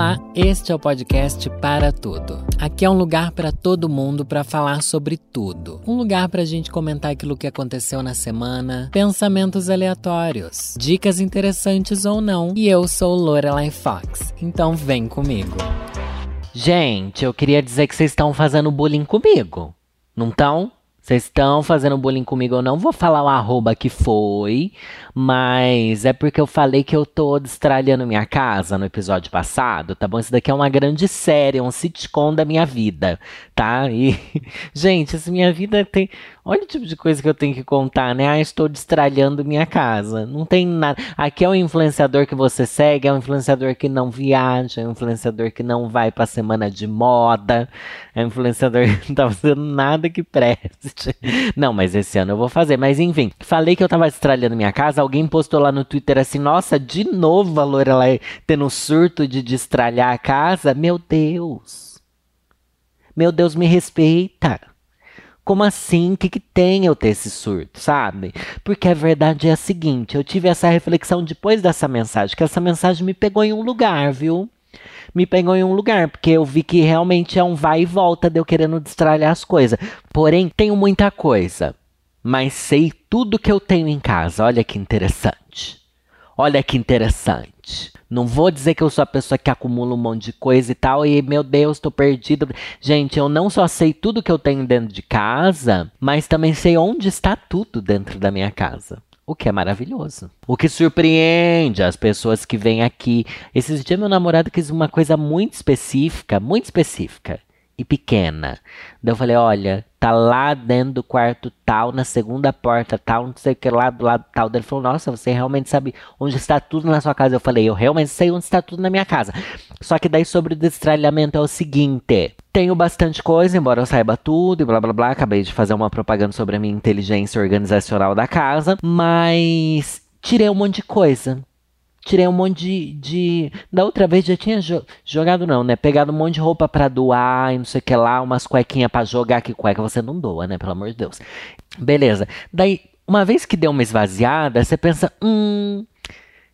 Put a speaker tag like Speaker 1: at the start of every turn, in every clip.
Speaker 1: Olá, este é o podcast Para Tudo. Aqui é um lugar para todo mundo para falar sobre tudo. Um lugar para a gente comentar aquilo que aconteceu na semana, pensamentos aleatórios, dicas interessantes ou não. E eu sou Lorelai Fox, então vem comigo.
Speaker 2: Gente, eu queria dizer que vocês estão fazendo bullying comigo, não estão? Vocês estão fazendo bullying comigo? Eu não vou falar o arroba que foi, mas é porque eu falei que eu tô destralhando minha casa no episódio passado, tá bom? Isso daqui é uma grande série, um sitcom da minha vida, tá? E, gente, minha vida tem. Olha o tipo de coisa que eu tenho que contar, né? Ah, estou destralhando minha casa. Não tem nada. Aqui é um influenciador que você segue, é um influenciador que não viaja, é um influenciador que não vai pra semana de moda, é um influenciador que não tá fazendo nada que preste. Não, mas esse ano eu vou fazer. Mas enfim, falei que eu tava destralhando minha casa alguém postou lá no Twitter assim: nossa, de novo a Lorelai tendo um surto de destralhar a casa? Meu Deus! Meu Deus, me respeita! Como assim? O que, que tem eu ter esse surto, sabe? Porque a verdade é a seguinte: eu tive essa reflexão depois dessa mensagem, que essa mensagem me pegou em um lugar, viu? me pegou em um lugar, porque eu vi que realmente é um vai e volta de eu querendo destralhar as coisas. Porém, tenho muita coisa mas sei tudo que eu tenho em casa. Olha que interessante. Olha que interessante. Não vou dizer que eu sou a pessoa que acumula um monte de coisa e tal, e meu Deus, estou perdido. Gente, eu não só sei tudo que eu tenho dentro de casa, mas também sei onde está tudo dentro da minha casa. O que é maravilhoso. O que surpreende as pessoas que vêm aqui. Esses dias meu namorado quis uma coisa muito específica, muito específica e pequena. Daí eu falei, olha, tá lá dentro do quarto tal, na segunda porta tal, não sei o que lá do lado tal. Daí ele falou, nossa, você realmente sabe onde está tudo na sua casa. Eu falei, eu realmente sei onde está tudo na minha casa. Só que daí sobre o destralhamento é o seguinte, tenho bastante coisa, embora eu saiba tudo e blá blá blá. Acabei de fazer uma propaganda sobre a minha inteligência organizacional da casa, mas tirei um monte de coisa tirei um monte de, de. Da outra vez já tinha jo jogado, não, né? Pegado um monte de roupa para doar e não sei o que lá, umas cuequinhas para jogar, que cueca você não doa, né? Pelo amor de Deus. Beleza. Daí, uma vez que deu uma esvaziada, você pensa, hum.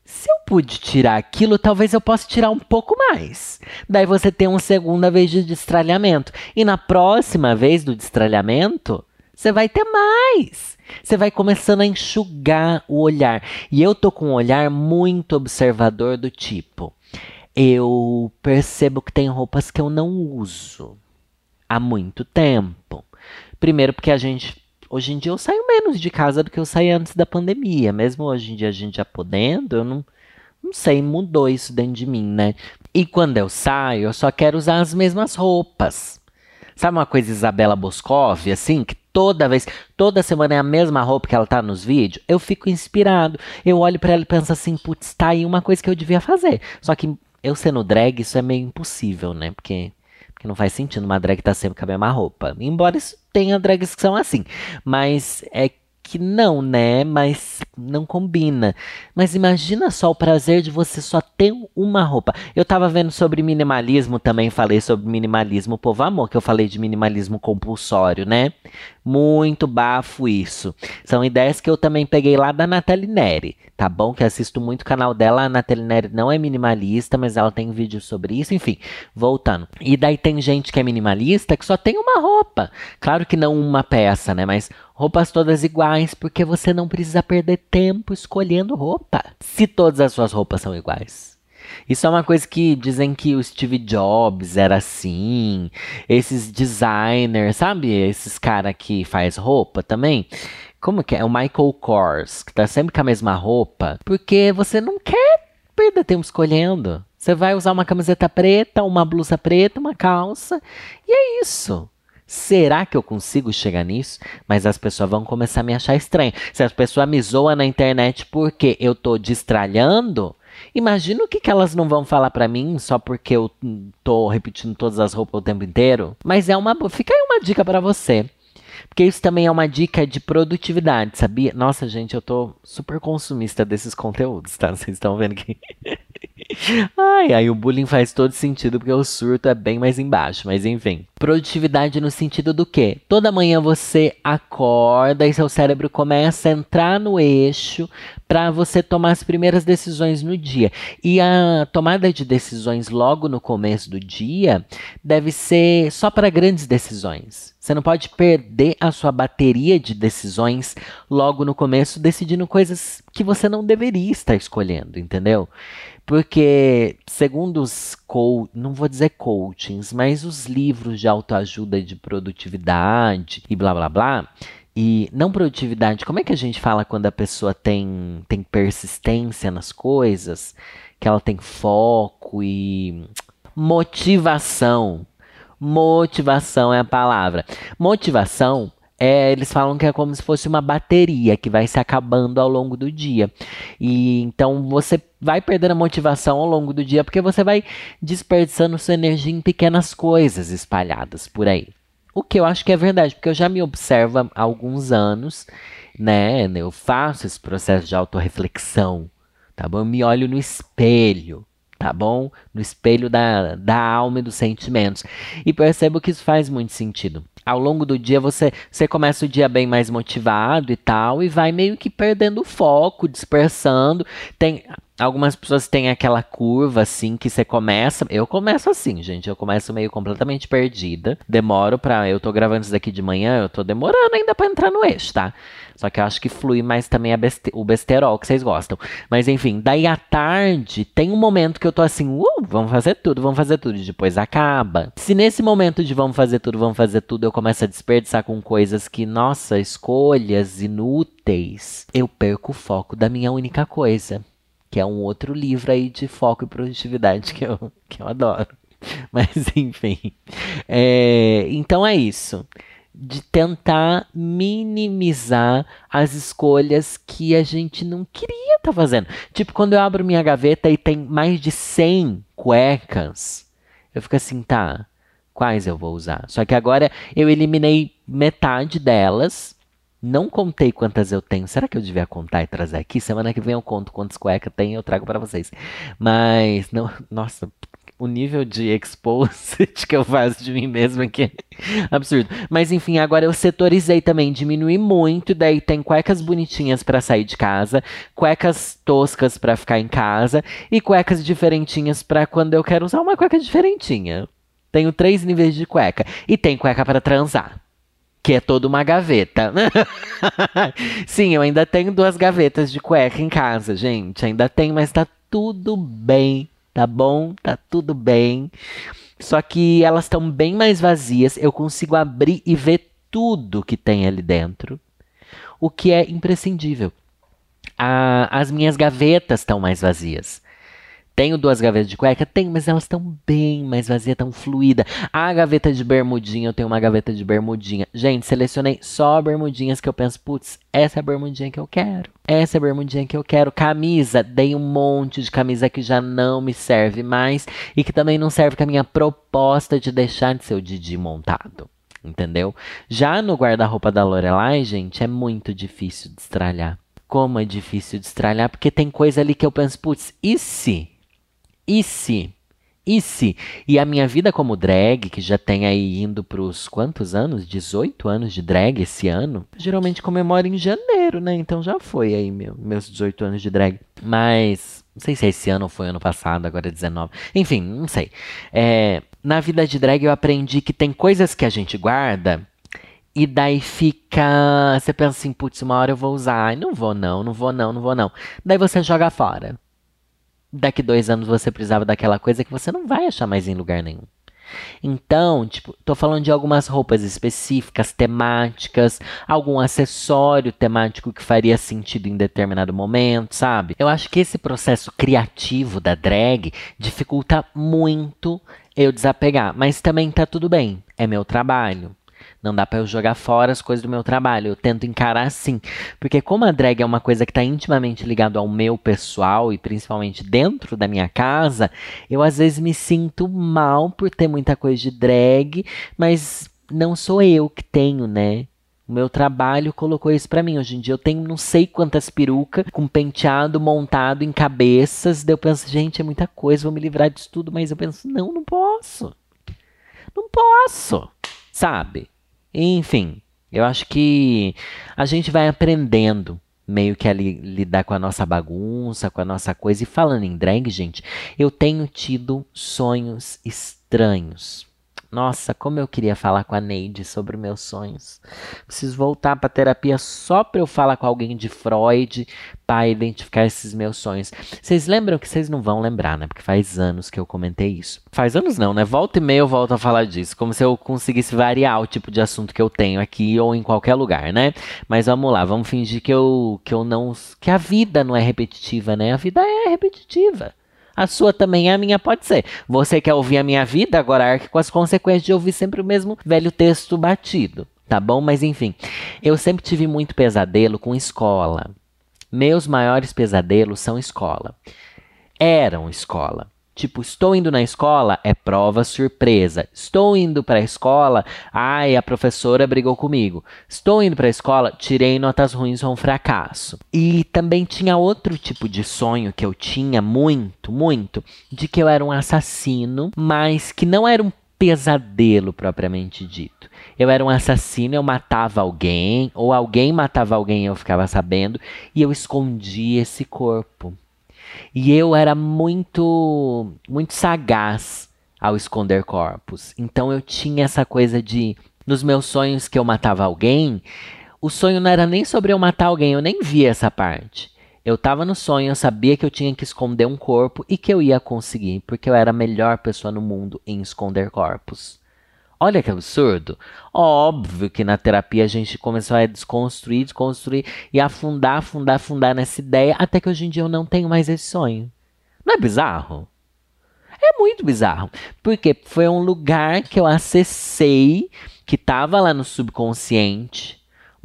Speaker 2: Se eu pude tirar aquilo, talvez eu possa tirar um pouco mais. Daí você tem uma segunda vez de destralhamento. E na próxima vez do destralhamento, você vai ter mais. Você vai começando a enxugar o olhar. E eu tô com um olhar muito observador do tipo. Eu percebo que tem roupas que eu não uso há muito tempo. Primeiro porque a gente hoje em dia eu saio menos de casa do que eu saía antes da pandemia. Mesmo hoje em dia a gente já podendo, eu não não sei, mudou isso dentro de mim, né? E quando eu saio, eu só quero usar as mesmas roupas. Sabe uma coisa Isabela Boscov, assim, que toda vez, toda semana é a mesma roupa que ela tá nos vídeos, eu fico inspirado. Eu olho para ela e penso assim, putz, tá aí uma coisa que eu devia fazer. Só que eu sendo drag, isso é meio impossível, né? Porque, porque não faz sentido uma drag tá sempre com a mesma roupa. Embora isso tenha drags que são assim. Mas é que não, né? Mas não combina. Mas imagina só o prazer de você só ter uma roupa. Eu tava vendo sobre minimalismo também, falei sobre minimalismo povo amor, que eu falei de minimalismo compulsório, né? Muito bafo isso. São ideias que eu também peguei lá da Nathalie Neri, tá bom? Que assisto muito o canal dela. A Nathalie Neri não é minimalista, mas ela tem vídeo sobre isso. Enfim, voltando. E daí tem gente que é minimalista que só tem uma roupa. Claro que não uma peça, né? Mas roupas todas iguais, porque você não precisa perder tempo escolhendo roupa, se todas as suas roupas são iguais. Isso é uma coisa que dizem que o Steve Jobs era assim, esses designers, sabe? Esses cara que faz roupa também. Como que é? O Michael Kors, que tá sempre com a mesma roupa, porque você não quer perder tempo escolhendo. Você vai usar uma camiseta preta, uma blusa preta, uma calça, e é isso. Será que eu consigo chegar nisso? Mas as pessoas vão começar a me achar estranho. Se as pessoas me zoam na internet porque eu tô destralhando, imagina o que, que elas não vão falar para mim só porque eu tô repetindo todas as roupas o tempo inteiro. Mas é uma. Fica aí uma dica para você. Porque isso também é uma dica de produtividade, sabia? Nossa, gente, eu tô super consumista desses conteúdos, tá? Vocês estão vendo que. Ai, aí o bullying faz todo sentido porque o surto é bem mais embaixo, mas enfim. Produtividade no sentido do quê? Toda manhã você acorda e seu cérebro começa a entrar no eixo para você tomar as primeiras decisões no dia. E a tomada de decisões logo no começo do dia deve ser só para grandes decisões. Você não pode perder a sua bateria de decisões logo no começo decidindo coisas que você não deveria estar escolhendo, entendeu? Porque, segundo os co não vou dizer coachings, mas os livros de autoajuda de produtividade e blá blá blá, e não produtividade, como é que a gente fala quando a pessoa tem, tem persistência nas coisas? Que ela tem foco e motivação. Motivação é a palavra. Motivação é, eles falam que é como se fosse uma bateria que vai se acabando ao longo do dia. E então você vai perdendo a motivação ao longo do dia porque você vai desperdiçando sua energia em pequenas coisas espalhadas por aí. O que eu acho que é verdade, porque eu já me observo há alguns anos, né? Eu faço esse processo de autorreflexão, tá bom? Eu me olho no espelho, tá bom? No espelho da, da alma e dos sentimentos. E percebo que isso faz muito sentido. Ao longo do dia você, você começa o dia bem mais motivado e tal, e vai meio que perdendo o foco, dispersando. Tem Algumas pessoas têm aquela curva assim que você começa. Eu começo assim, gente. Eu começo meio completamente perdida. Demoro pra. Eu tô gravando isso daqui de manhã, eu tô demorando ainda pra entrar no eixo, tá? Só que eu acho que flui mais também beste... o besterol que vocês gostam. Mas enfim, daí à tarde tem um momento que eu tô assim, uh, vamos fazer tudo, vamos fazer tudo. E depois acaba. Se nesse momento de vamos fazer tudo, vamos fazer tudo, eu começo a desperdiçar com coisas que, nossa, escolhas inúteis, eu perco o foco da minha única coisa que é um outro livro aí de foco e produtividade que eu, que eu adoro. Mas enfim. É, então é isso. De tentar minimizar as escolhas que a gente não queria estar tá fazendo. Tipo, quando eu abro minha gaveta e tem mais de 100 cuecas, eu fico assim, tá, quais eu vou usar? Só que agora eu eliminei metade delas não contei quantas eu tenho. Será que eu devia contar e trazer aqui? Semana que vem eu conto quantas cuecas tem e eu trago para vocês. Mas, não, nossa, o nível de expose que eu faço de mim mesmo aqui é absurdo. Mas enfim, agora eu setorizei também, diminui muito, daí tem cuecas bonitinhas para sair de casa, cuecas toscas para ficar em casa e cuecas diferentinhas para quando eu quero usar uma cueca diferentinha. Tenho três níveis de cueca e tem cueca para transar que é toda uma gaveta. Sim, eu ainda tenho duas gavetas de cueca em casa, gente. Ainda tem, mas tá tudo bem, tá bom? Tá tudo bem. Só que elas estão bem mais vazias. Eu consigo abrir e ver tudo que tem ali dentro, o que é imprescindível. as minhas gavetas estão mais vazias. Tenho duas gavetas de cueca? Tenho, mas elas estão bem mais vazias, tão fluida. A gaveta de bermudinha, eu tenho uma gaveta de bermudinha. Gente, selecionei só bermudinhas que eu penso, putz, essa é a bermudinha que eu quero. Essa é a bermudinha que eu quero. Camisa, dei um monte de camisa que já não me serve mais e que também não serve com a minha proposta de deixar de ser o Didi montado. Entendeu? Já no guarda-roupa da Lorelai, gente, é muito difícil de estralhar. Como é difícil de estralhar, porque tem coisa ali que eu penso, putz, e se? E se? E se? E a minha vida como drag, que já tem aí indo pros quantos anos? 18 anos de drag esse ano. Geralmente comemoro em janeiro, né? Então já foi aí meu, meus 18 anos de drag. Mas não sei se é esse ano ou foi ano passado, agora é 19. Enfim, não sei. É, na vida de drag eu aprendi que tem coisas que a gente guarda e daí fica. Você pensa assim, putz, uma hora eu vou usar. Ai, não vou não, não vou não, não vou não. Daí você joga fora daqui dois anos você precisava daquela coisa que você não vai achar mais em lugar nenhum. Então, tipo, tô falando de algumas roupas específicas, temáticas, algum acessório temático que faria sentido em determinado momento, sabe? Eu acho que esse processo criativo da drag dificulta muito eu desapegar, mas também tá tudo bem, é meu trabalho. Não dá para eu jogar fora as coisas do meu trabalho. Eu tento encarar assim. Porque como a drag é uma coisa que está intimamente ligado ao meu pessoal e principalmente dentro da minha casa, eu às vezes me sinto mal por ter muita coisa de drag, mas não sou eu que tenho, né? O meu trabalho colocou isso para mim. Hoje em dia eu tenho não sei quantas perucas com penteado montado em cabeças. Daí eu penso, gente, é muita coisa, vou me livrar disso tudo. Mas eu penso, não, não posso. Não posso, sabe? Enfim, eu acho que a gente vai aprendendo meio que ali lidar com a nossa bagunça, com a nossa coisa. E falando em drag, gente, eu tenho tido sonhos estranhos. Nossa, como eu queria falar com a Neide sobre meus sonhos. Preciso voltar para terapia só para eu falar com alguém de Freud para identificar esses meus sonhos. Vocês lembram que vocês não vão lembrar, né? Porque faz anos que eu comentei isso. Faz anos não, né? Volta e meia eu volto a falar disso, como se eu conseguisse variar o tipo de assunto que eu tenho aqui ou em qualquer lugar, né? Mas vamos lá, vamos fingir que eu que eu não que a vida não é repetitiva, né? A vida é repetitiva. A sua também é, a minha pode ser. Você quer ouvir a minha vida? Agora arque com as consequências de ouvir sempre o mesmo velho texto batido. Tá bom? Mas enfim, eu sempre tive muito pesadelo com escola. Meus maiores pesadelos são escola. Eram escola. Tipo, estou indo na escola, é prova surpresa. Estou indo para a escola, ai, a professora brigou comigo. Estou indo para a escola, tirei notas ruins, um fracasso. E também tinha outro tipo de sonho que eu tinha muito, muito, de que eu era um assassino, mas que não era um pesadelo propriamente dito. Eu era um assassino, eu matava alguém, ou alguém matava alguém eu ficava sabendo, e eu escondia esse corpo. E eu era muito, muito sagaz ao esconder corpos. Então eu tinha essa coisa de, nos meus sonhos que eu matava alguém, o sonho não era nem sobre eu matar alguém, eu nem via essa parte. Eu estava no sonho, eu sabia que eu tinha que esconder um corpo e que eu ia conseguir, porque eu era a melhor pessoa no mundo em esconder corpos. Olha que absurdo. Óbvio que na terapia a gente começou a desconstruir, desconstruir e afundar, afundar, afundar nessa ideia, até que hoje em dia eu não tenho mais esse sonho. Não é bizarro? É muito bizarro. Porque foi um lugar que eu acessei, que estava lá no subconsciente,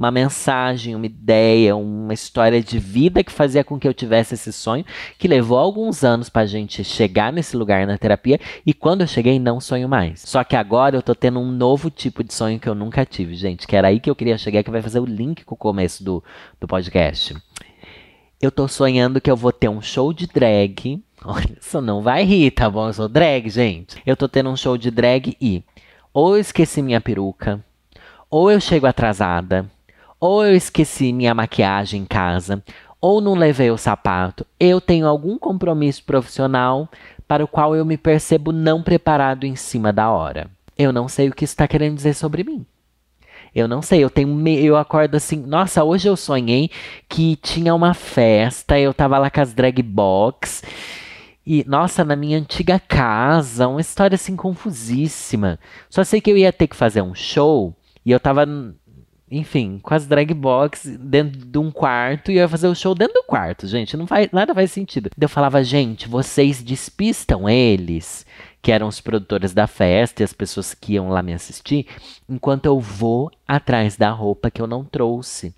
Speaker 2: uma mensagem, uma ideia, uma história de vida que fazia com que eu tivesse esse sonho, que levou alguns anos para gente chegar nesse lugar na terapia, e quando eu cheguei, não sonho mais. Só que agora eu tô tendo um novo tipo de sonho que eu nunca tive, gente, que era aí que eu queria chegar, que vai fazer o link com o começo do, do podcast. Eu tô sonhando que eu vou ter um show de drag. Olha, isso não vai rir, tá bom? Eu sou drag, gente. Eu tô tendo um show de drag e ou eu esqueci minha peruca, ou eu chego atrasada, ou eu esqueci minha maquiagem em casa, ou não levei o sapato. Eu tenho algum compromisso profissional para o qual eu me percebo não preparado em cima da hora. Eu não sei o que está querendo dizer sobre mim. Eu não sei, eu tenho eu acordo assim, nossa, hoje eu sonhei que tinha uma festa, eu tava lá com as drag box e nossa, na minha antiga casa, uma história assim confusíssima. Só sei que eu ia ter que fazer um show e eu tava enfim, com as drag box dentro de um quarto e eu ia fazer o show dentro do quarto, gente. Não faz, nada faz sentido. Eu falava, gente, vocês despistam eles, que eram os produtores da festa e as pessoas que iam lá me assistir, enquanto eu vou atrás da roupa que eu não trouxe.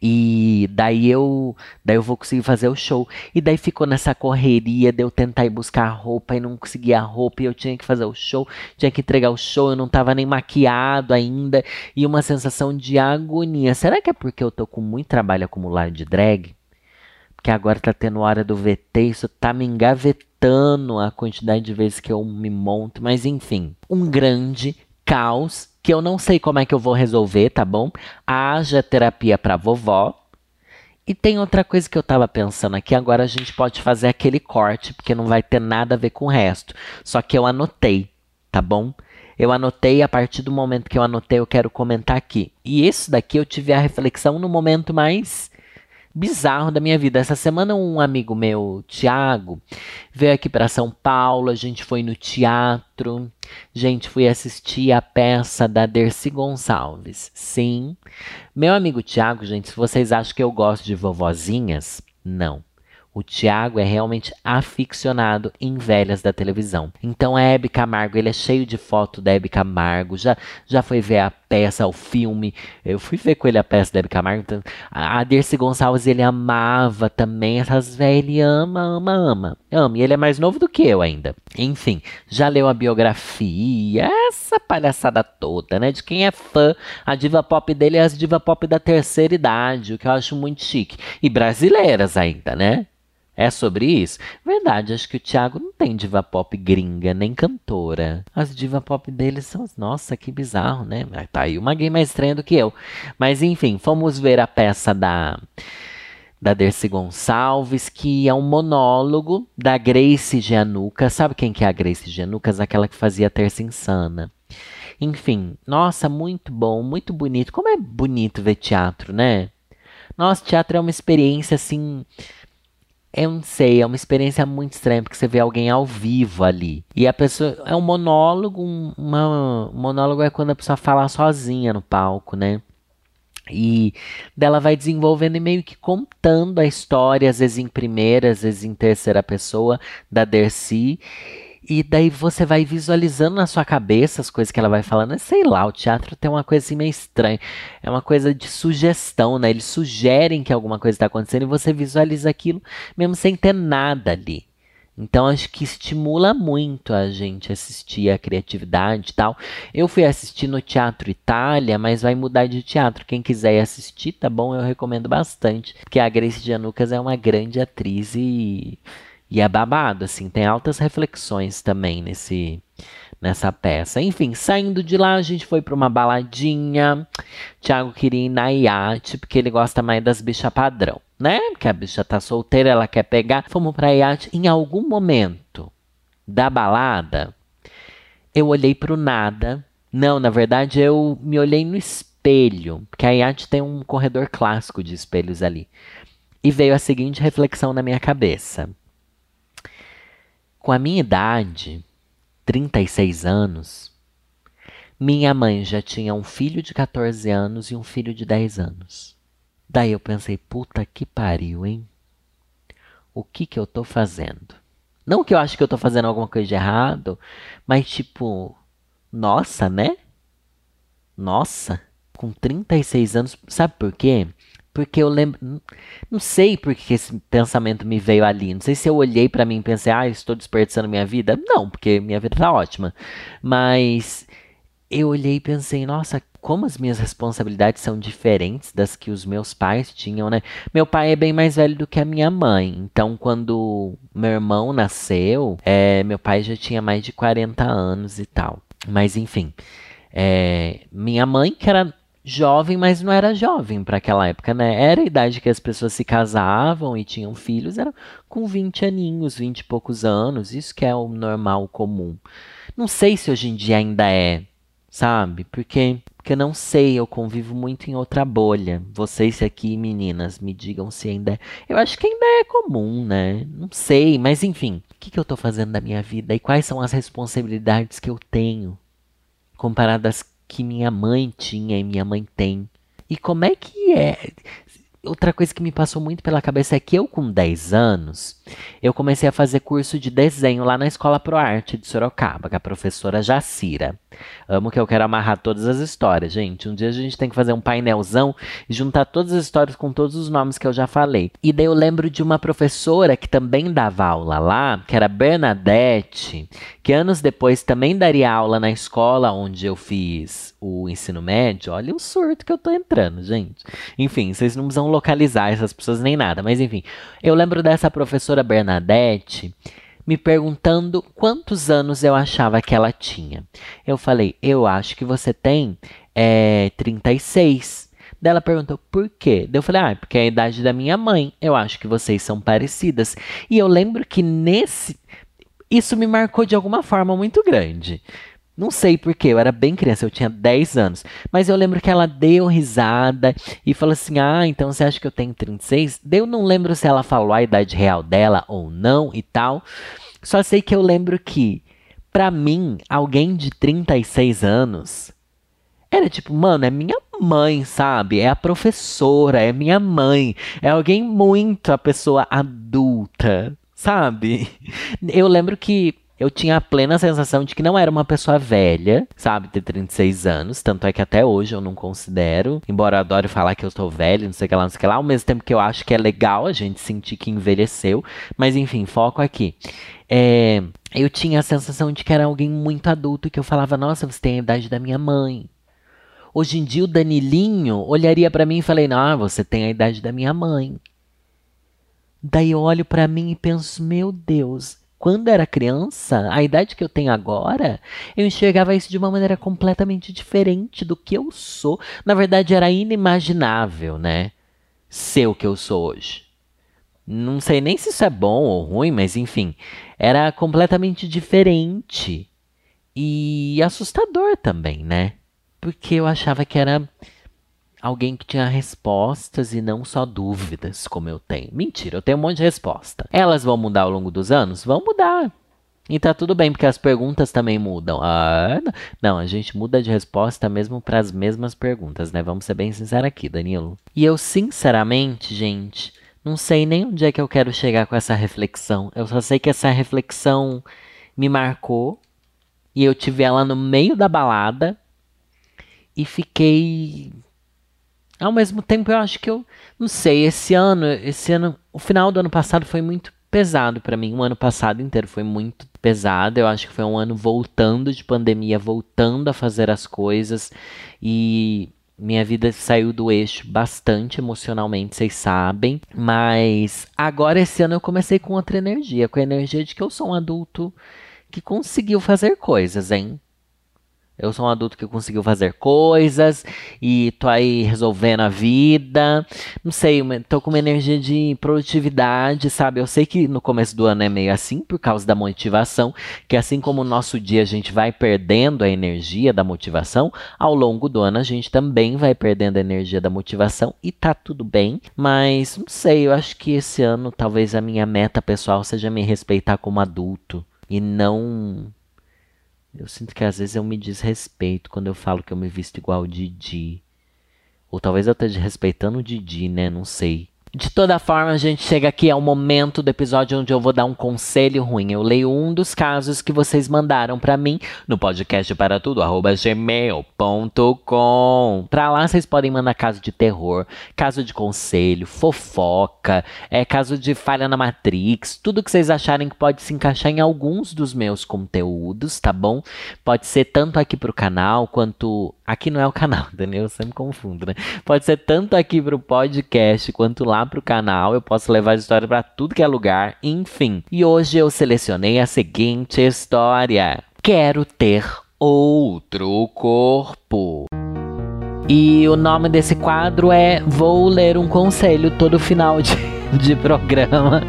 Speaker 2: E daí eu, daí eu vou conseguir fazer o show. E daí ficou nessa correria de eu tentar ir buscar a roupa e não conseguia a roupa e eu tinha que fazer o show, tinha que entregar o show, eu não tava nem maquiado ainda e uma sensação de agonia. Será que é porque eu tô com muito trabalho acumulado de drag? Porque agora tá tendo hora do VT, isso tá me engavetando a quantidade de vezes que eu me monto, mas enfim, um grande caos que eu não sei como é que eu vou resolver, tá bom? Haja terapia para vovó. E tem outra coisa que eu tava pensando aqui, agora a gente pode fazer aquele corte, porque não vai ter nada a ver com o resto. Só que eu anotei, tá bom? Eu anotei, a partir do momento que eu anotei, eu quero comentar aqui. E isso daqui eu tive a reflexão no momento mais bizarro da minha vida. Essa semana um amigo meu, Thiago, veio aqui para São Paulo, a gente foi no teatro. Gente, fui assistir a peça da Dercy Gonçalves. Sim. Meu amigo Thiago, gente, se vocês acham que eu gosto de vovozinhas, não. O Tiago é realmente aficionado em velhas da televisão. Então a Hebe Camargo, ele é cheio de foto da Hebe Camargo, já, já foi ver a peça, o filme. Eu fui ver com ele a peça da Hebe Camargo. Então, a Dercy Gonçalves, ele amava também essas velhas, ele ama, ama, ama. Ama, e ele é mais novo do que eu ainda. Enfim, já leu a biografia, essa palhaçada toda, né? De quem é fã, a diva pop dele é a diva pop da terceira idade, o que eu acho muito chique. E brasileiras ainda, né? É sobre isso? Verdade, acho que o Thiago não tem diva pop gringa, nem cantora. As diva pop dele são. Nossa, que bizarro, né? Tá aí uma gay mais estranha do que eu. Mas enfim, fomos ver a peça da. Da Dercy Gonçalves, que é um monólogo da Grace Gianuca. Sabe quem que é a Grace Gianucas? Aquela que fazia Terça Insana. Enfim, nossa, muito bom, muito bonito. Como é bonito ver teatro, né? Nossa, teatro é uma experiência assim eu não sei, é uma experiência muito estranha, porque você vê alguém ao vivo ali. E a pessoa. É um monólogo, uma, um monólogo é quando a pessoa fala sozinha no palco, né? E dela vai desenvolvendo e meio que contando a história, às vezes em primeira, às vezes em terceira pessoa, da Dercy. E daí você vai visualizando na sua cabeça as coisas que ela vai falando. Sei lá, o teatro tem uma coisa assim meio estranha. É uma coisa de sugestão, né? Eles sugerem que alguma coisa está acontecendo e você visualiza aquilo mesmo sem ter nada ali. Então acho que estimula muito a gente assistir a criatividade e tal. Eu fui assistir no Teatro Itália, mas vai mudar de teatro. Quem quiser assistir, tá bom? Eu recomendo bastante, porque a Grace Janucas é uma grande atriz e e é babado, assim, tem altas reflexões também nesse nessa peça. Enfim, saindo de lá, a gente foi para uma baladinha. Thiago queria ir na iate, porque ele gosta mais das bichas padrão, né? Porque a bicha tá solteira, ela quer pegar. Fomos pra iate. Em algum momento da balada, eu olhei pro nada. Não, na verdade, eu me olhei no espelho, porque a iate tem um corredor clássico de espelhos ali. E veio a seguinte reflexão na minha cabeça. Com a minha idade, 36 anos, minha mãe já tinha um filho de 14 anos e um filho de 10 anos. Daí eu pensei, puta que pariu, hein? O que que eu tô fazendo? Não que eu acho que eu tô fazendo alguma coisa de errado, mas tipo, nossa, né? Nossa, com 36 anos, sabe por quê? Porque eu lembro. Não sei por que esse pensamento me veio ali. Não sei se eu olhei para mim e pensei, ah, estou desperdiçando minha vida. Não, porque minha vida tá ótima. Mas eu olhei e pensei, nossa, como as minhas responsabilidades são diferentes das que os meus pais tinham, né? Meu pai é bem mais velho do que a minha mãe. Então, quando meu irmão nasceu, é, meu pai já tinha mais de 40 anos e tal. Mas, enfim. É, minha mãe, que era jovem, mas não era jovem para aquela época, né? Era a idade que as pessoas se casavam e tinham filhos, era com 20 aninhos, 20 e poucos anos, isso que é o normal, comum. Não sei se hoje em dia ainda é, sabe? Porque, porque não sei, eu convivo muito em outra bolha. Vocês aqui, meninas, me digam se ainda é. Eu acho que ainda é comum, né? Não sei, mas enfim, o que, que eu tô fazendo da minha vida e quais são as responsabilidades que eu tenho comparadas que minha mãe tinha e minha mãe tem. E como é que é? Outra coisa que me passou muito pela cabeça é que eu, com 10 anos, eu comecei a fazer curso de desenho lá na Escola ProArte de Sorocaba, com a professora Jacira. Amo que eu quero amarrar todas as histórias, gente. Um dia a gente tem que fazer um painelzão e juntar todas as histórias com todos os nomes que eu já falei. E daí eu lembro de uma professora que também dava aula lá, que era Bernadette, que anos depois também daria aula na escola onde eu fiz o ensino médio. Olha o surto que eu tô entrando, gente. Enfim, vocês não precisam localizar essas pessoas nem nada, mas enfim. Eu lembro dessa professora Bernadette me perguntando quantos anos eu achava que ela tinha. Eu falei, eu acho que você tem é, 36. Daí ela perguntou por quê? Daí eu falei, ah, porque é a idade da minha mãe. Eu acho que vocês são parecidas. E eu lembro que nesse. Isso me marcou de alguma forma muito grande. Não sei porquê, eu era bem criança, eu tinha 10 anos. Mas eu lembro que ela deu risada e falou assim: Ah, então você acha que eu tenho 36? Eu não lembro se ela falou a idade real dela ou não e tal. Só sei que eu lembro que, pra mim, alguém de 36 anos era tipo, mano, é minha mãe, sabe? É a professora, é minha mãe. É alguém muito a pessoa adulta, sabe? Eu lembro que eu tinha a plena sensação de que não era uma pessoa velha, sabe, ter 36 anos. Tanto é que até hoje eu não considero. Embora eu adore falar que eu estou velho, não sei o que lá, não sei o que lá. Ao mesmo tempo que eu acho que é legal a gente sentir que envelheceu. Mas enfim, foco aqui. É, eu tinha a sensação de que era alguém muito adulto que eu falava, nossa, você tem a idade da minha mãe. Hoje em dia o Danilinho olharia para mim e falei, não, você tem a idade da minha mãe. Daí eu olho para mim e penso, meu Deus, quando era criança, a idade que eu tenho agora, eu enxergava isso de uma maneira completamente diferente do que eu sou. Na verdade, era inimaginável, né? Ser o que eu sou hoje. Não sei nem se isso é bom ou ruim, mas enfim, era completamente diferente e assustador também, né? Porque eu achava que era alguém que tinha respostas e não só dúvidas, como eu tenho. Mentira, eu tenho um monte de resposta. Elas vão mudar ao longo dos anos? Vão mudar. E tá tudo bem, porque as perguntas também mudam. Ah, não, a gente muda de resposta mesmo para as mesmas perguntas, né? Vamos ser bem sinceros aqui, Danilo. E eu, sinceramente, gente, não sei nem onde é que eu quero chegar com essa reflexão. Eu só sei que essa reflexão me marcou e eu tive ela no meio da balada e fiquei ao mesmo tempo, eu acho que eu não sei, esse ano, esse ano, o final do ano passado foi muito pesado para mim. O ano passado inteiro foi muito pesado. Eu acho que foi um ano voltando de pandemia, voltando a fazer as coisas e minha vida saiu do eixo bastante emocionalmente, vocês sabem. Mas agora esse ano eu comecei com outra energia, com a energia de que eu sou um adulto que conseguiu fazer coisas, hein? Eu sou um adulto que conseguiu fazer coisas e tô aí resolvendo a vida. Não sei, tô com uma energia de produtividade, sabe? Eu sei que no começo do ano é meio assim por causa da motivação, que assim como no nosso dia a gente vai perdendo a energia da motivação, ao longo do ano a gente também vai perdendo a energia da motivação e tá tudo bem. Mas não sei, eu acho que esse ano talvez a minha meta pessoal seja me respeitar como adulto e não eu sinto que às vezes eu me desrespeito quando eu falo que eu me visto igual o Didi. Ou talvez eu esteja respeitando o Didi, né? Não sei. De toda forma, a gente chega aqui ao momento do episódio onde eu vou dar um conselho ruim. Eu leio um dos casos que vocês mandaram para mim no podcast para tudo gmail.com. Lá vocês podem mandar caso de terror, caso de conselho, fofoca, é caso de falha na Matrix, tudo que vocês acharem que pode se encaixar em alguns dos meus conteúdos, tá bom? Pode ser tanto aqui pro canal quanto aqui não é o canal, entendeu? Eu sempre confundo, né? Pode ser tanto aqui pro podcast quanto lá para o canal, eu posso levar história para tudo que é lugar, enfim. E hoje eu selecionei a seguinte história: Quero ter outro corpo. E o nome desse quadro é Vou ler um conselho todo final de, de programa.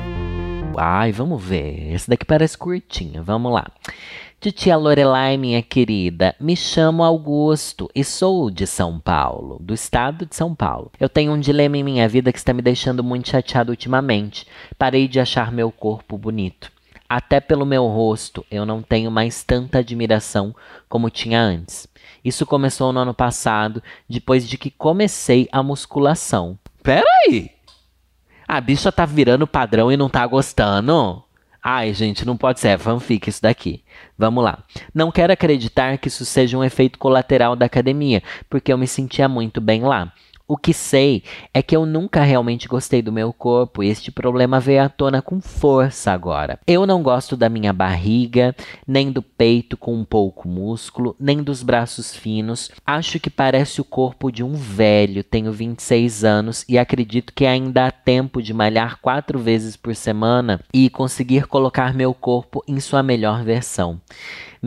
Speaker 2: Ai, vamos ver. Esse daqui parece curtinho. Vamos lá. Titia Lorelai, minha querida, me chamo Augusto e sou de São Paulo, do estado de São Paulo. Eu tenho um dilema em minha vida que está me deixando muito chateado ultimamente. Parei de achar meu corpo bonito. Até pelo meu rosto, eu não tenho mais tanta admiração como tinha antes. Isso começou no ano passado, depois de que comecei a musculação. Peraí! A bicha tá virando padrão e não tá gostando? Ai, gente, não pode ser, é fanfic isso daqui. Vamos lá. Não quero acreditar que isso seja um efeito colateral da academia, porque eu me sentia muito bem lá. O que sei é que eu nunca realmente gostei do meu corpo e este problema veio à tona com força agora. Eu não gosto da minha barriga, nem do peito com um pouco músculo, nem dos braços finos. Acho que parece o corpo de um velho. Tenho 26 anos e acredito que ainda há tempo de malhar quatro vezes por semana e conseguir colocar meu corpo em sua melhor versão.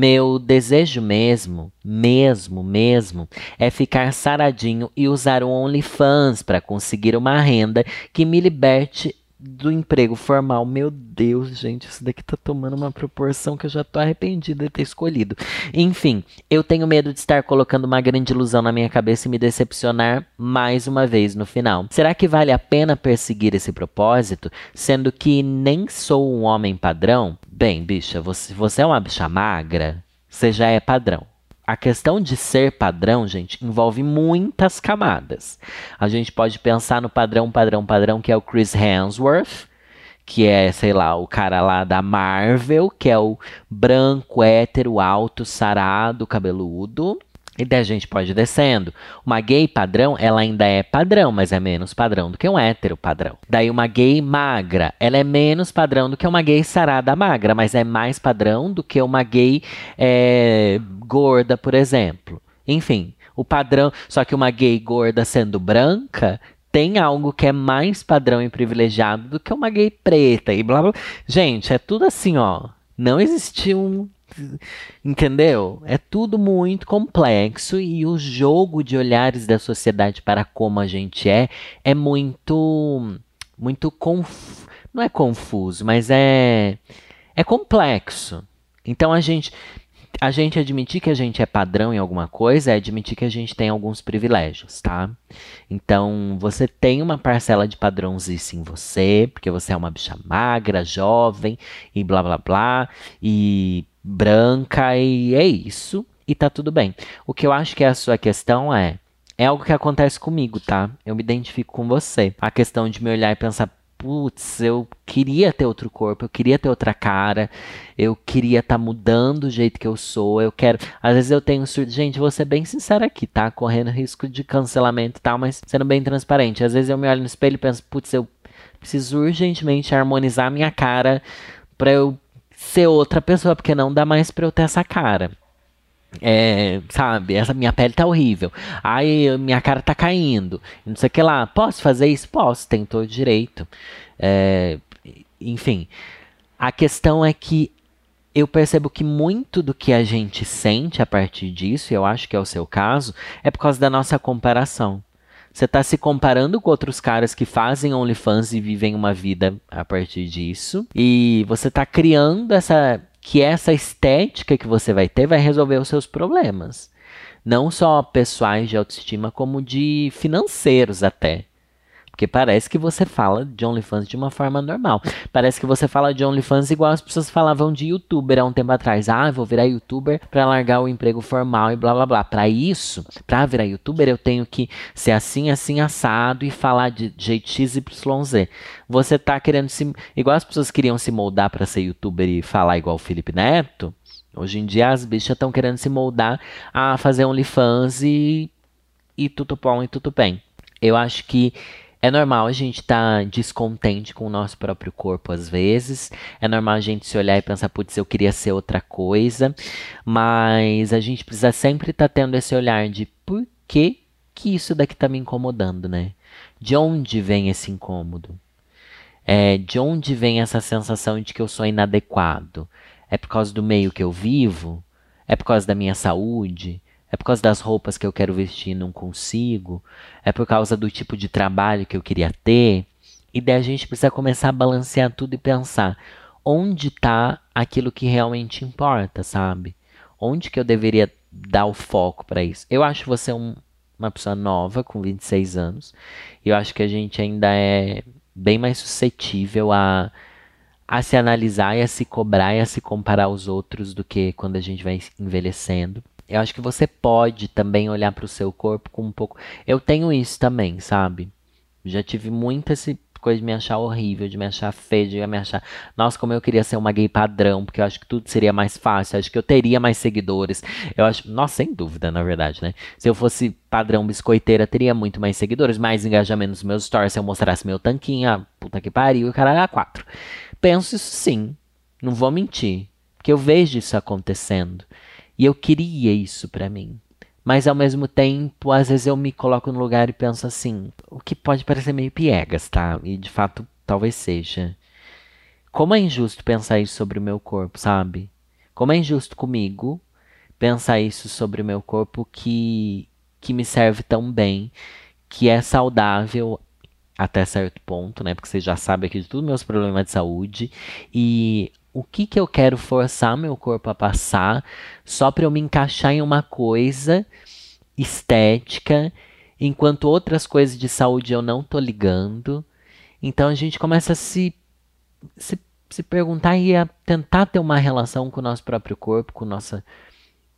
Speaker 2: Meu desejo mesmo, mesmo, mesmo, é ficar saradinho e usar o OnlyFans para conseguir uma renda que me liberte do emprego formal. Meu Deus, gente, isso daqui tá tomando uma proporção que eu já tô arrependida de ter escolhido. Enfim, eu tenho medo de estar colocando uma grande ilusão na minha cabeça e me decepcionar mais uma vez no final. Será que vale a pena perseguir esse propósito, sendo que nem sou um homem padrão? Bem, bicha, você, você é uma bicha magra, você já é padrão. A questão de ser padrão, gente, envolve muitas camadas. A gente pode pensar no padrão, padrão, padrão, que é o Chris Hemsworth, que é, sei lá, o cara lá da Marvel, que é o branco, hétero, alto, sarado, cabeludo. E daí a gente pode ir descendo. Uma gay padrão, ela ainda é padrão, mas é menos padrão do que um hétero padrão. Daí uma gay magra, ela é menos padrão do que uma gay sarada magra, mas é mais padrão do que uma gay é, gorda, por exemplo. Enfim, o padrão. Só que uma gay gorda sendo branca tem algo que é mais padrão e privilegiado do que uma gay preta e blá blá. Gente, é tudo assim, ó. Não existiu um. Entendeu? É tudo muito complexo e o jogo de olhares da sociedade para como a gente é é muito. Muito confuso. Não é confuso, mas é. É complexo. Então a gente a gente admitir que a gente é padrão em alguma coisa é admitir que a gente tem alguns privilégios, tá? Então, você tem uma parcela de padrãozice em você, porque você é uma bicha magra, jovem e blá blá blá, e branca, e é isso, e tá tudo bem. O que eu acho que é a sua questão é. É algo que acontece comigo, tá? Eu me identifico com você. A questão de me olhar e pensar, putz, eu queria ter outro corpo, eu queria ter outra cara, eu queria estar tá mudando o jeito que eu sou, eu quero. Às vezes eu tenho surto. Gente, vou ser bem sincera aqui, tá? Correndo risco de cancelamento e tal, mas sendo bem transparente. Às vezes eu me olho no espelho e penso, putz, eu preciso urgentemente harmonizar minha cara pra eu ser outra pessoa, porque não dá mais pra eu ter essa cara. É, sabe, essa minha pele tá horrível. Ai, minha cara tá caindo. Não sei o que lá. Posso fazer isso? Posso, tem todo direito. É, enfim, a questão é que eu percebo que muito do que a gente sente a partir disso, e eu acho que é o seu caso, é por causa da nossa comparação. Você está se comparando com outros caras que fazem OnlyFans e vivem uma vida a partir disso. E você está criando essa que essa estética que você vai ter vai resolver os seus problemas. Não só pessoais de autoestima, como de financeiros até. Porque parece que você fala de OnlyFans de uma forma normal. Parece que você fala de OnlyFans igual as pessoas falavam de youtuber há um tempo atrás. Ah, vou virar youtuber para largar o emprego formal e blá blá blá. Para isso, para virar youtuber, eu tenho que ser assim, assim, assado e falar de jeito XYZ. Você tá querendo se. Igual as pessoas queriam se moldar para ser youtuber e falar igual o Felipe Neto. Hoje em dia as bichas estão querendo se moldar a fazer OnlyFans e. e tudo bom e tudo bem. Eu acho que é normal a gente estar tá descontente com o nosso próprio corpo às vezes. É normal a gente se olhar e pensar, putz, eu queria ser outra coisa. Mas a gente precisa sempre estar tá tendo esse olhar de por que, que isso daqui está me incomodando, né? De onde vem esse incômodo? É, de onde vem essa sensação de que eu sou inadequado? É por causa do meio que eu vivo? É por causa da minha saúde? É por causa das roupas que eu quero vestir e não consigo? É por causa do tipo de trabalho que eu queria ter? E daí a gente precisa começar a balancear tudo e pensar onde está aquilo que realmente importa, sabe? Onde que eu deveria dar o foco para isso? Eu acho você um, uma pessoa nova, com 26 anos. E eu acho que a gente ainda é bem mais suscetível a, a se analisar e a se cobrar e a se comparar aos outros do que quando a gente vai envelhecendo. Eu acho que você pode também olhar para o seu corpo com um pouco. Eu tenho isso também, sabe? Já tive muita essa coisa de me achar horrível, de me achar feia, de me achar. Nossa, como eu queria ser uma gay padrão, porque eu acho que tudo seria mais fácil, acho que eu teria mais seguidores. Eu acho. Nossa, sem dúvida, na verdade, né? Se eu fosse padrão biscoiteira, teria muito mais seguidores, mais engajamento nos meus stories, se eu mostrasse meu tanquinho, ah, puta que pariu, e o caralho, a quatro. Penso isso sim. Não vou mentir. Porque eu vejo isso acontecendo. E eu queria isso para mim. Mas ao mesmo tempo, às vezes eu me coloco no lugar e penso assim, o que pode parecer meio piegas, tá? E de fato talvez seja. Como é injusto pensar isso sobre o meu corpo, sabe? Como é injusto comigo pensar isso sobre o meu corpo que que me serve tão bem, que é saudável até certo ponto, né? Porque você já sabe aqui de todos os meus problemas de saúde e o que, que eu quero forçar meu corpo a passar só para eu me encaixar em uma coisa estética, enquanto outras coisas de saúde eu não tô ligando. Então a gente começa a se, se, se perguntar e a tentar ter uma relação com o nosso próprio corpo, com nossa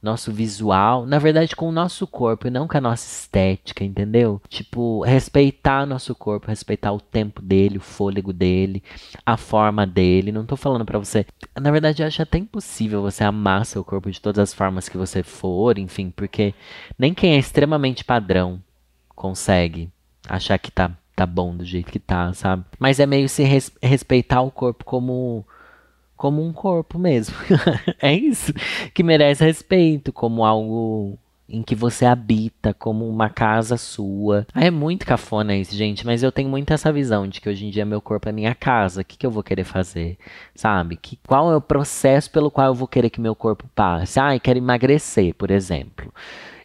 Speaker 2: nosso visual, na verdade com o nosso corpo e não com a nossa estética, entendeu? Tipo, respeitar nosso corpo, respeitar o tempo dele, o fôlego dele, a forma dele. Não tô falando para você. Na verdade, eu acho até impossível você amar seu corpo de todas as formas que você for, enfim, porque nem quem é extremamente padrão consegue achar que tá tá bom do jeito que tá, sabe? Mas é meio se res respeitar o corpo como como um corpo mesmo. é isso que merece respeito, como algo em que você habita como uma casa sua. Ah, é muito cafona isso, gente, mas eu tenho muito essa visão de que hoje em dia meu corpo é minha casa. O que, que eu vou querer fazer? Sabe? Que, qual é o processo pelo qual eu vou querer que meu corpo passe? Ah, eu quero emagrecer, por exemplo.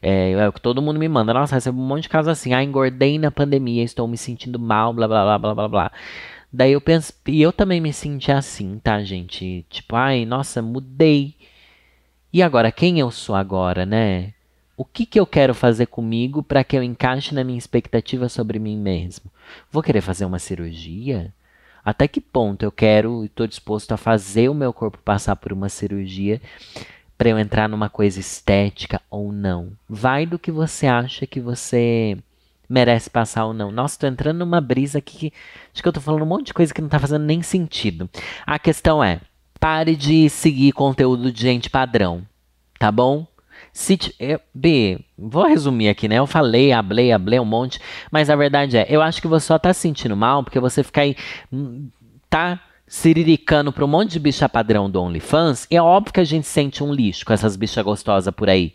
Speaker 2: É, é o que todo mundo me manda. Nossa, recebo um monte de casos assim. Ah, engordei na pandemia, estou me sentindo mal, blá blá blá blá blá blá. Daí eu penso, e eu também me senti assim, tá, gente? Tipo, ai, nossa, mudei. E agora, quem eu sou agora, né? O que, que eu quero fazer comigo para que eu encaixe na minha expectativa sobre mim mesmo? Vou querer fazer uma cirurgia? Até que ponto eu quero e estou disposto a fazer o meu corpo passar por uma cirurgia para eu entrar numa coisa estética ou não? Vai do que você acha que você merece passar ou não. Nossa, tô entrando numa brisa aqui que acho que eu tô falando um monte de coisa que não tá fazendo nem sentido. A questão é, pare de seguir conteúdo de gente padrão, tá bom? Se eu, B, vou resumir aqui, né? Eu falei, ablei, ablei um monte, mas a verdade é, eu acho que você só tá se sentindo mal porque você fica aí, hum, tá siriricando pra um monte de bicha padrão do OnlyFans, é óbvio que a gente sente um lixo com essas bichas gostosas por aí.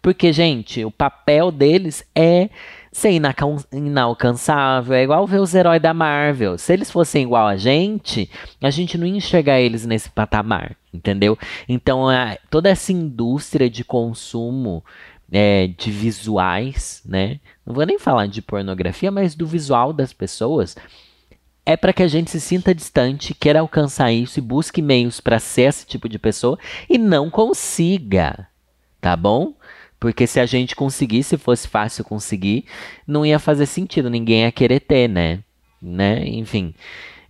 Speaker 2: Porque, gente, o papel deles é ser inalcançável. É igual ver os heróis da Marvel. Se eles fossem igual a gente, a gente não ia enxergar eles nesse patamar, entendeu? Então, a, toda essa indústria de consumo é, de visuais, né? Não vou nem falar de pornografia, mas do visual das pessoas. É para que a gente se sinta distante, queira alcançar isso e busque meios para ser esse tipo de pessoa e não consiga, tá bom? Porque se a gente conseguisse, fosse fácil conseguir, não ia fazer sentido, ninguém ia querer ter, né? né? Enfim.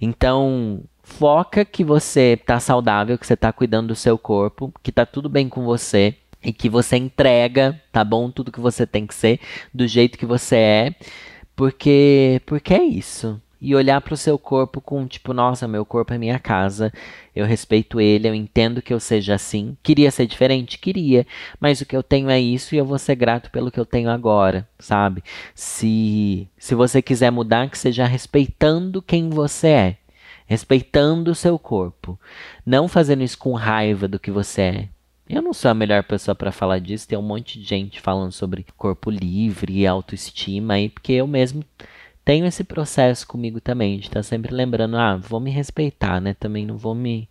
Speaker 2: Então, foca que você tá saudável, que você tá cuidando do seu corpo, que tá tudo bem com você e que você entrega, tá bom? Tudo que você tem que ser, do jeito que você é, porque porque é isso e olhar para o seu corpo com tipo, nossa, meu corpo é minha casa, eu respeito ele, eu entendo que eu seja assim. Queria ser diferente? Queria, mas o que eu tenho é isso e eu vou ser grato pelo que eu tenho agora, sabe? Se, se você quiser mudar, que seja respeitando quem você é, respeitando o seu corpo, não fazendo isso com raiva do que você é. Eu não sou a melhor pessoa para falar disso, tem um monte de gente falando sobre corpo livre e autoestima aí, porque eu mesmo tenho esse processo comigo também, de estar tá sempre lembrando, ah, vou me respeitar, né? Também não vou me,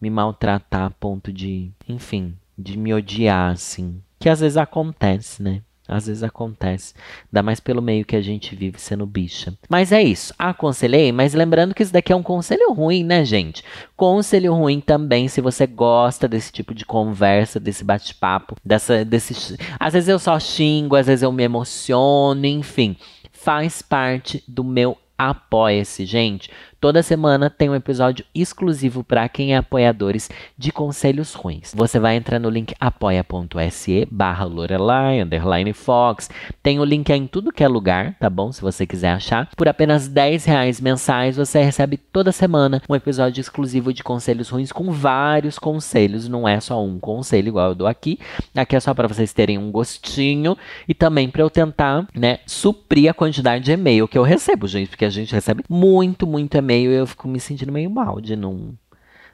Speaker 2: me maltratar a ponto de, enfim, de me odiar, assim. Que às vezes acontece, né? Às vezes acontece. Ainda mais pelo meio que a gente vive sendo bicha. Mas é isso. Aconselhei, mas lembrando que isso daqui é um conselho ruim, né, gente? Conselho ruim também se você gosta desse tipo de conversa, desse bate-papo, dessa, desse. Às vezes eu só xingo, às vezes eu me emociono, enfim faz parte do meu Apoia-se, gente. Toda semana tem um episódio exclusivo para quem é apoiadores de conselhos ruins. Você vai entrar no link apoia.se barra Lorelai, underline Fox. Tem o link aí em tudo que é lugar, tá bom? Se você quiser achar. Por apenas 10 reais mensais, você recebe toda semana um episódio exclusivo de conselhos ruins com vários conselhos. Não é só um conselho igual eu dou aqui. Aqui é só para vocês terem um gostinho e também para eu tentar, né, suprir a quantidade de e-mail que eu recebo, gente, porque a gente recebe muito, muito e-mail meio eu fico me sentindo meio mal de não,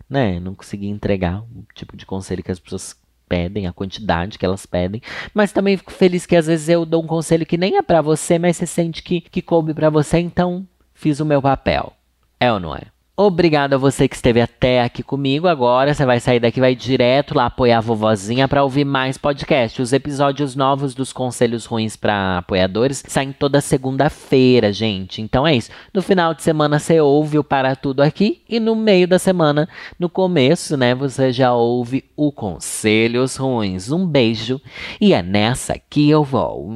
Speaker 2: né, não conseguir entregar o tipo de conselho que as pessoas pedem, a quantidade que elas pedem. Mas também fico feliz que às vezes eu dou um conselho que nem é para você, mas você sente que, que coube para você, então fiz o meu papel. É ou não é? Obrigado a você que esteve até aqui comigo. Agora você vai sair daqui, vai direto lá apoiar a vovozinha para ouvir mais podcast. Os episódios novos dos Conselhos Ruins para apoiadores saem toda segunda-feira, gente. Então é isso. No final de semana você ouve o Para Tudo aqui e no meio da semana, no começo, né, você já ouve o Conselhos Ruins. Um beijo e é nessa que eu vou.